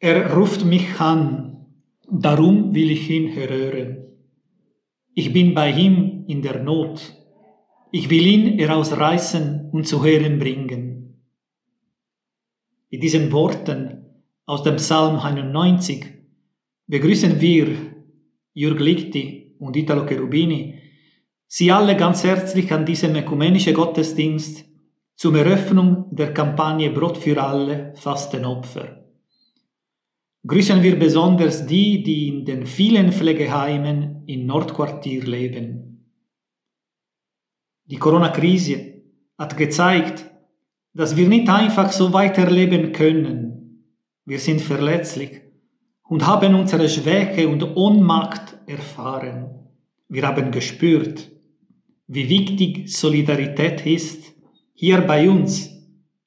Er ruft mich an, darum will ich ihn hören. Ich bin bei ihm in der Not. Ich will ihn herausreißen und zu Hören bringen. Mit diesen Worten aus dem Psalm 91 begrüßen wir Jürg Lichti und Italo Cherubini, Sie alle ganz herzlich an diesem ökumenischen Gottesdienst zum Eröffnung der Kampagne Brot für alle, Fastenopfer grüßen wir besonders die, die in den vielen Pflegeheimen in Nordquartier leben. Die Corona-Krise hat gezeigt, dass wir nicht einfach so weiterleben können. Wir sind verletzlich und haben unsere Schwäche und Ohnmacht erfahren. Wir haben gespürt, wie wichtig Solidarität ist, hier bei uns,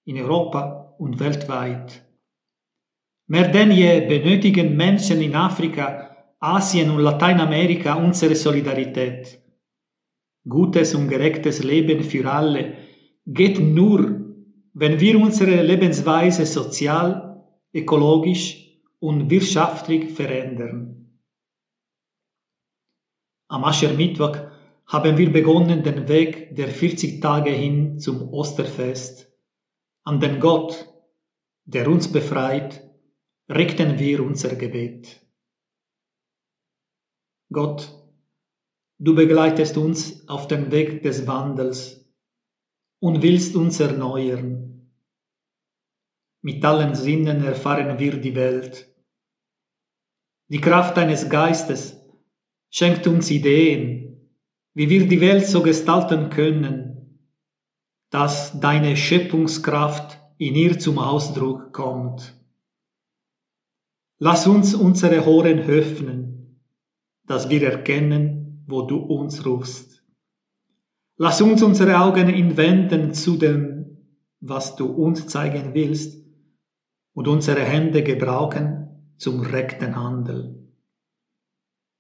in Europa und weltweit. Mehr denn je benötigen Menschen in Afrika, Asien und Lateinamerika unsere Solidarität. Gutes und gerechtes Leben für alle geht nur, wenn wir unsere Lebensweise sozial, ökologisch und wirtschaftlich verändern. Am Aschermittwoch haben wir begonnen den Weg der 40 Tage hin zum Osterfest, an den Gott, der uns befreit richten wir unser Gebet. Gott, du begleitest uns auf dem Weg des Wandels und willst uns erneuern. Mit allen Sinnen erfahren wir die Welt. Die Kraft deines Geistes schenkt uns Ideen, wie wir die Welt so gestalten können, dass deine Schöpfungskraft in ihr zum Ausdruck kommt. Lass uns unsere Ohren öffnen, dass wir erkennen, wo du uns rufst. Lass uns unsere Augen hinwenden zu dem, was du uns zeigen willst, und unsere Hände gebrauchen zum rechten Handel.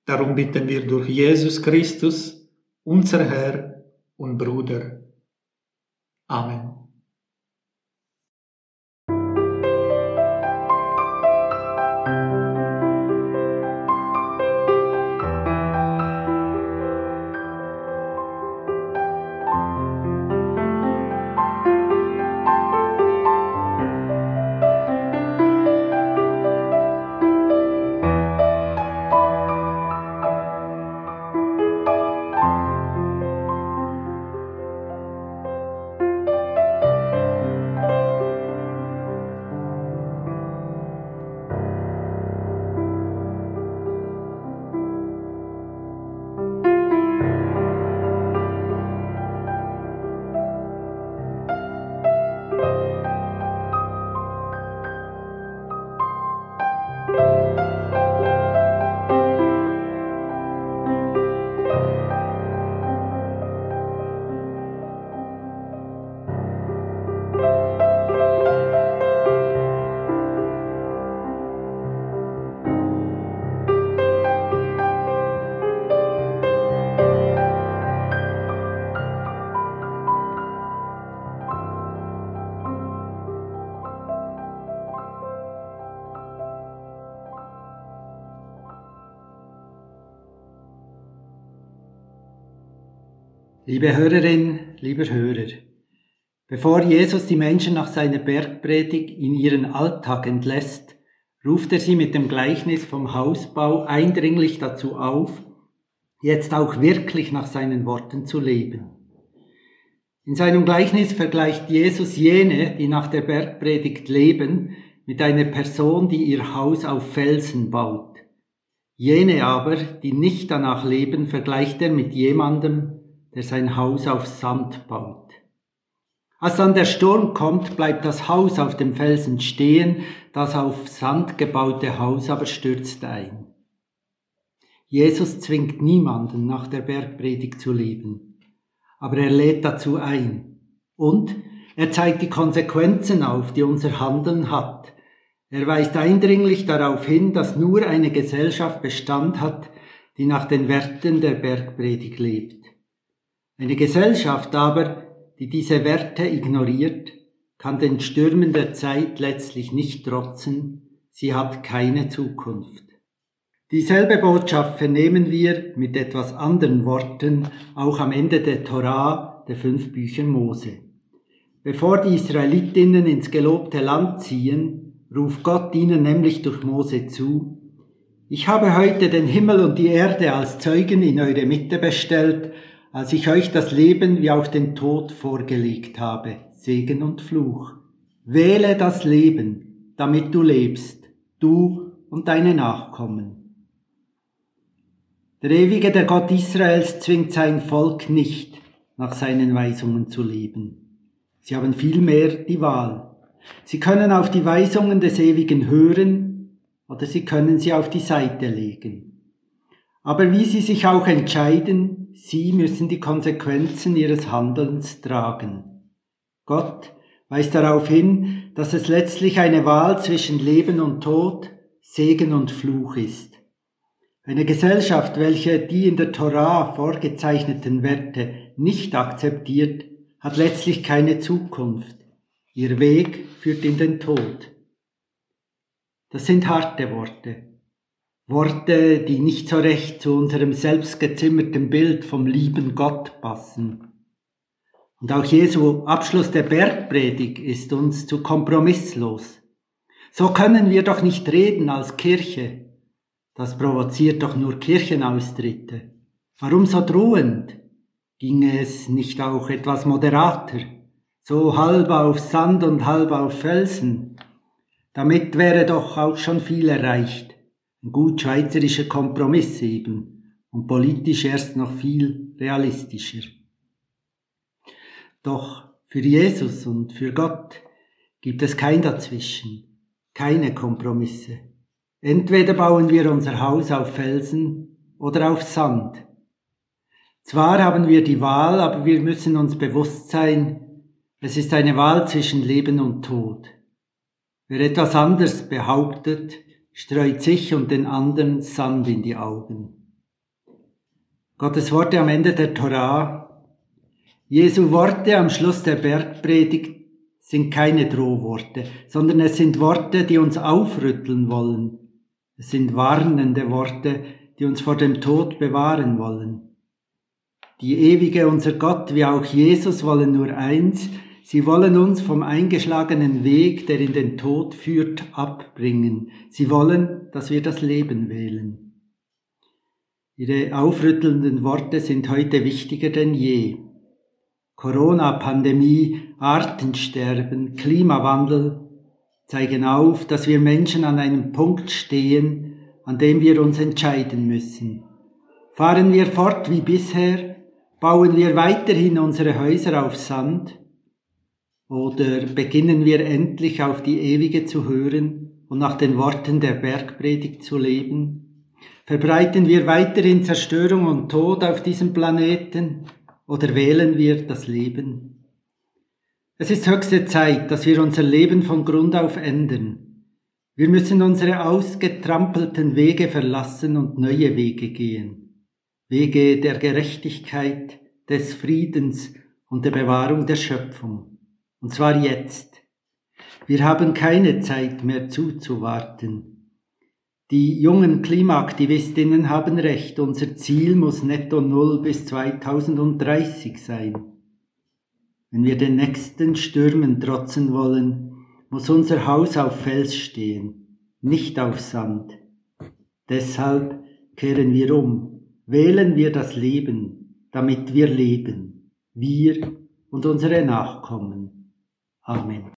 Darum bitten wir durch Jesus Christus, unser Herr und Bruder. Amen. Liebe Hörerin, lieber Hörer, bevor Jesus die Menschen nach seiner Bergpredigt in ihren Alltag entlässt, ruft er sie mit dem Gleichnis vom Hausbau eindringlich dazu auf, jetzt auch wirklich nach seinen Worten zu leben. In seinem Gleichnis vergleicht Jesus jene, die nach der Bergpredigt leben, mit einer Person, die ihr Haus auf Felsen baut. Jene aber, die nicht danach leben, vergleicht er mit jemandem, der sein Haus auf Sand baut. Als dann der Sturm kommt, bleibt das Haus auf dem Felsen stehen, das auf Sand gebaute Haus aber stürzt ein. Jesus zwingt niemanden nach der Bergpredigt zu leben, aber er lädt dazu ein. Und er zeigt die Konsequenzen auf, die unser Handeln hat. Er weist eindringlich darauf hin, dass nur eine Gesellschaft Bestand hat, die nach den Werten der Bergpredigt lebt. Eine Gesellschaft aber, die diese Werte ignoriert, kann den Stürmen der Zeit letztlich nicht trotzen, sie hat keine Zukunft. Dieselbe Botschaft vernehmen wir mit etwas anderen Worten auch am Ende der Torah, der fünf Bücher Mose. Bevor die Israelitinnen ins gelobte Land ziehen, ruft Gott ihnen nämlich durch Mose zu, ich habe heute den Himmel und die Erde als Zeugen in eure Mitte bestellt, als ich euch das Leben wie auch den Tod vorgelegt habe, Segen und Fluch. Wähle das Leben, damit du lebst, du und deine Nachkommen. Der ewige, der Gott Israels zwingt sein Volk nicht, nach seinen Weisungen zu leben. Sie haben vielmehr die Wahl. Sie können auf die Weisungen des Ewigen hören oder sie können sie auf die Seite legen. Aber wie sie sich auch entscheiden, sie müssen die Konsequenzen ihres Handelns tragen. Gott weist darauf hin, dass es letztlich eine Wahl zwischen Leben und Tod, Segen und Fluch ist. Eine Gesellschaft, welche die in der Torah vorgezeichneten Werte nicht akzeptiert, hat letztlich keine Zukunft. Ihr Weg führt in den Tod. Das sind harte Worte. Worte, die nicht so recht zu unserem selbstgezimmerten Bild vom lieben Gott passen. Und auch Jesu Abschluss der Bergpredigt ist uns zu kompromisslos. So können wir doch nicht reden als Kirche. Das provoziert doch nur Kirchenaustritte. Warum so drohend? Ginge es nicht auch etwas moderater? So halb auf Sand und halb auf Felsen? Damit wäre doch auch schon viel erreicht. Ein gut schweizerischer Kompromiss eben und politisch erst noch viel realistischer. Doch für Jesus und für Gott gibt es kein Dazwischen, keine Kompromisse. Entweder bauen wir unser Haus auf Felsen oder auf Sand. Zwar haben wir die Wahl, aber wir müssen uns bewusst sein, es ist eine Wahl zwischen Leben und Tod. Wer etwas anderes behauptet, streut sich und den anderen Sand in die Augen. Gottes Worte am Ende der Torah Jesu Worte am Schluss der Bergpredigt sind keine Drohworte, sondern es sind Worte, die uns aufrütteln wollen. Es sind warnende Worte, die uns vor dem Tod bewahren wollen. Die ewige unser Gott wie auch Jesus wollen nur eins, sie wollen uns vom eingeschlagenen Weg, der in den Tod führt, abbringen. Sie wollen, dass wir das Leben wählen. Ihre aufrüttelnden Worte sind heute wichtiger denn je. Corona-Pandemie, Artensterben, Klimawandel zeigen auf, dass wir Menschen an einem Punkt stehen, an dem wir uns entscheiden müssen. Fahren wir fort wie bisher? Bauen wir weiterhin unsere Häuser auf Sand? Oder beginnen wir endlich auf die Ewige zu hören und nach den Worten der Bergpredigt zu leben? Verbreiten wir weiterhin Zerstörung und Tod auf diesem Planeten? oder wählen wir das Leben? Es ist höchste Zeit, dass wir unser Leben von Grund auf ändern. Wir müssen unsere ausgetrampelten Wege verlassen und neue Wege gehen. Wege der Gerechtigkeit, des Friedens und der Bewahrung der Schöpfung. Und zwar jetzt. Wir haben keine Zeit mehr zuzuwarten. Die jungen Klimaaktivistinnen haben recht, unser Ziel muss netto null bis 2030 sein. Wenn wir den nächsten Stürmen trotzen wollen, muss unser Haus auf Fels stehen, nicht auf Sand. Deshalb kehren wir um, wählen wir das Leben, damit wir leben, wir und unsere Nachkommen. Amen.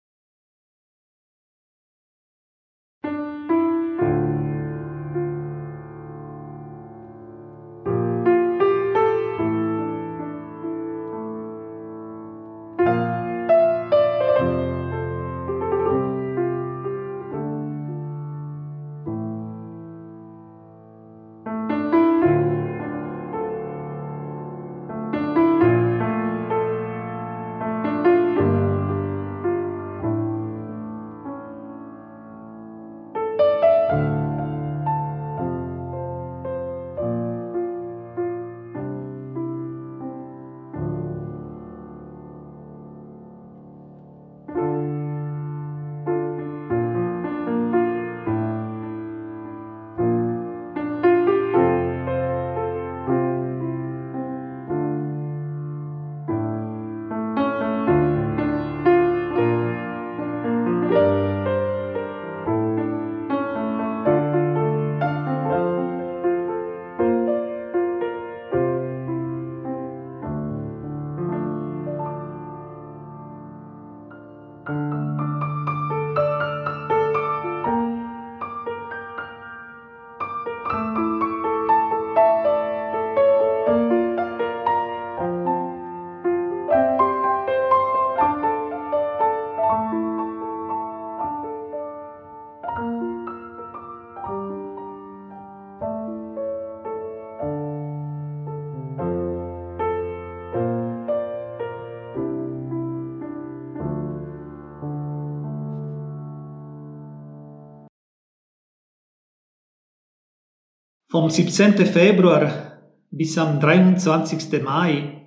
Vom 17. Februar bis am 23. Mai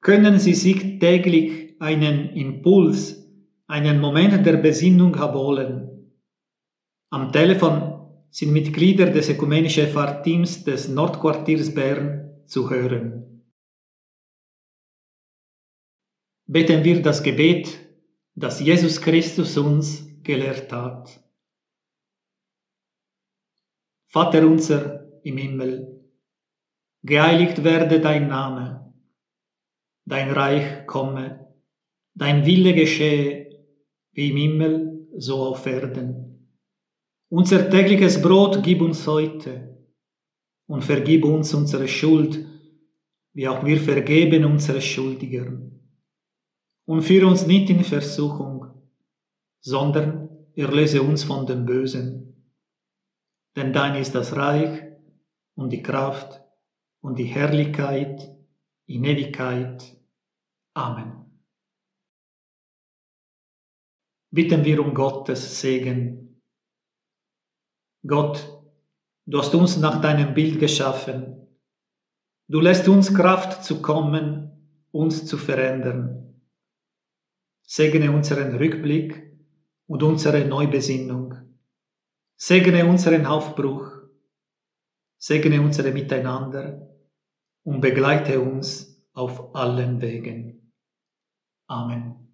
können Sie sich täglich einen Impuls, einen Moment der Besinnung abholen. Am Telefon sind Mitglieder des ökumenischen Fahrteams des Nordquartiers Bern zu hören. Beten wir das Gebet, das Jesus Christus uns gelehrt hat. Vater unser im Himmel, geheiligt werde dein Name, dein Reich komme, dein Wille geschehe, wie im Himmel, so auf Erden. Unser tägliches Brot gib uns heute und vergib uns unsere Schuld, wie auch wir vergeben unsere Schuldigern. Und führe uns nicht in Versuchung, sondern erlöse uns von dem Bösen denn dein ist das Reich und die Kraft und die Herrlichkeit in Ewigkeit. Amen. Bitten wir um Gottes Segen. Gott, du hast uns nach deinem Bild geschaffen. Du lässt uns Kraft zu kommen, uns zu verändern. Segne unseren Rückblick und unsere Neubesinnung. Segne unseren Aufbruch, segne unsere Miteinander und begleite uns auf allen Wegen. Amen.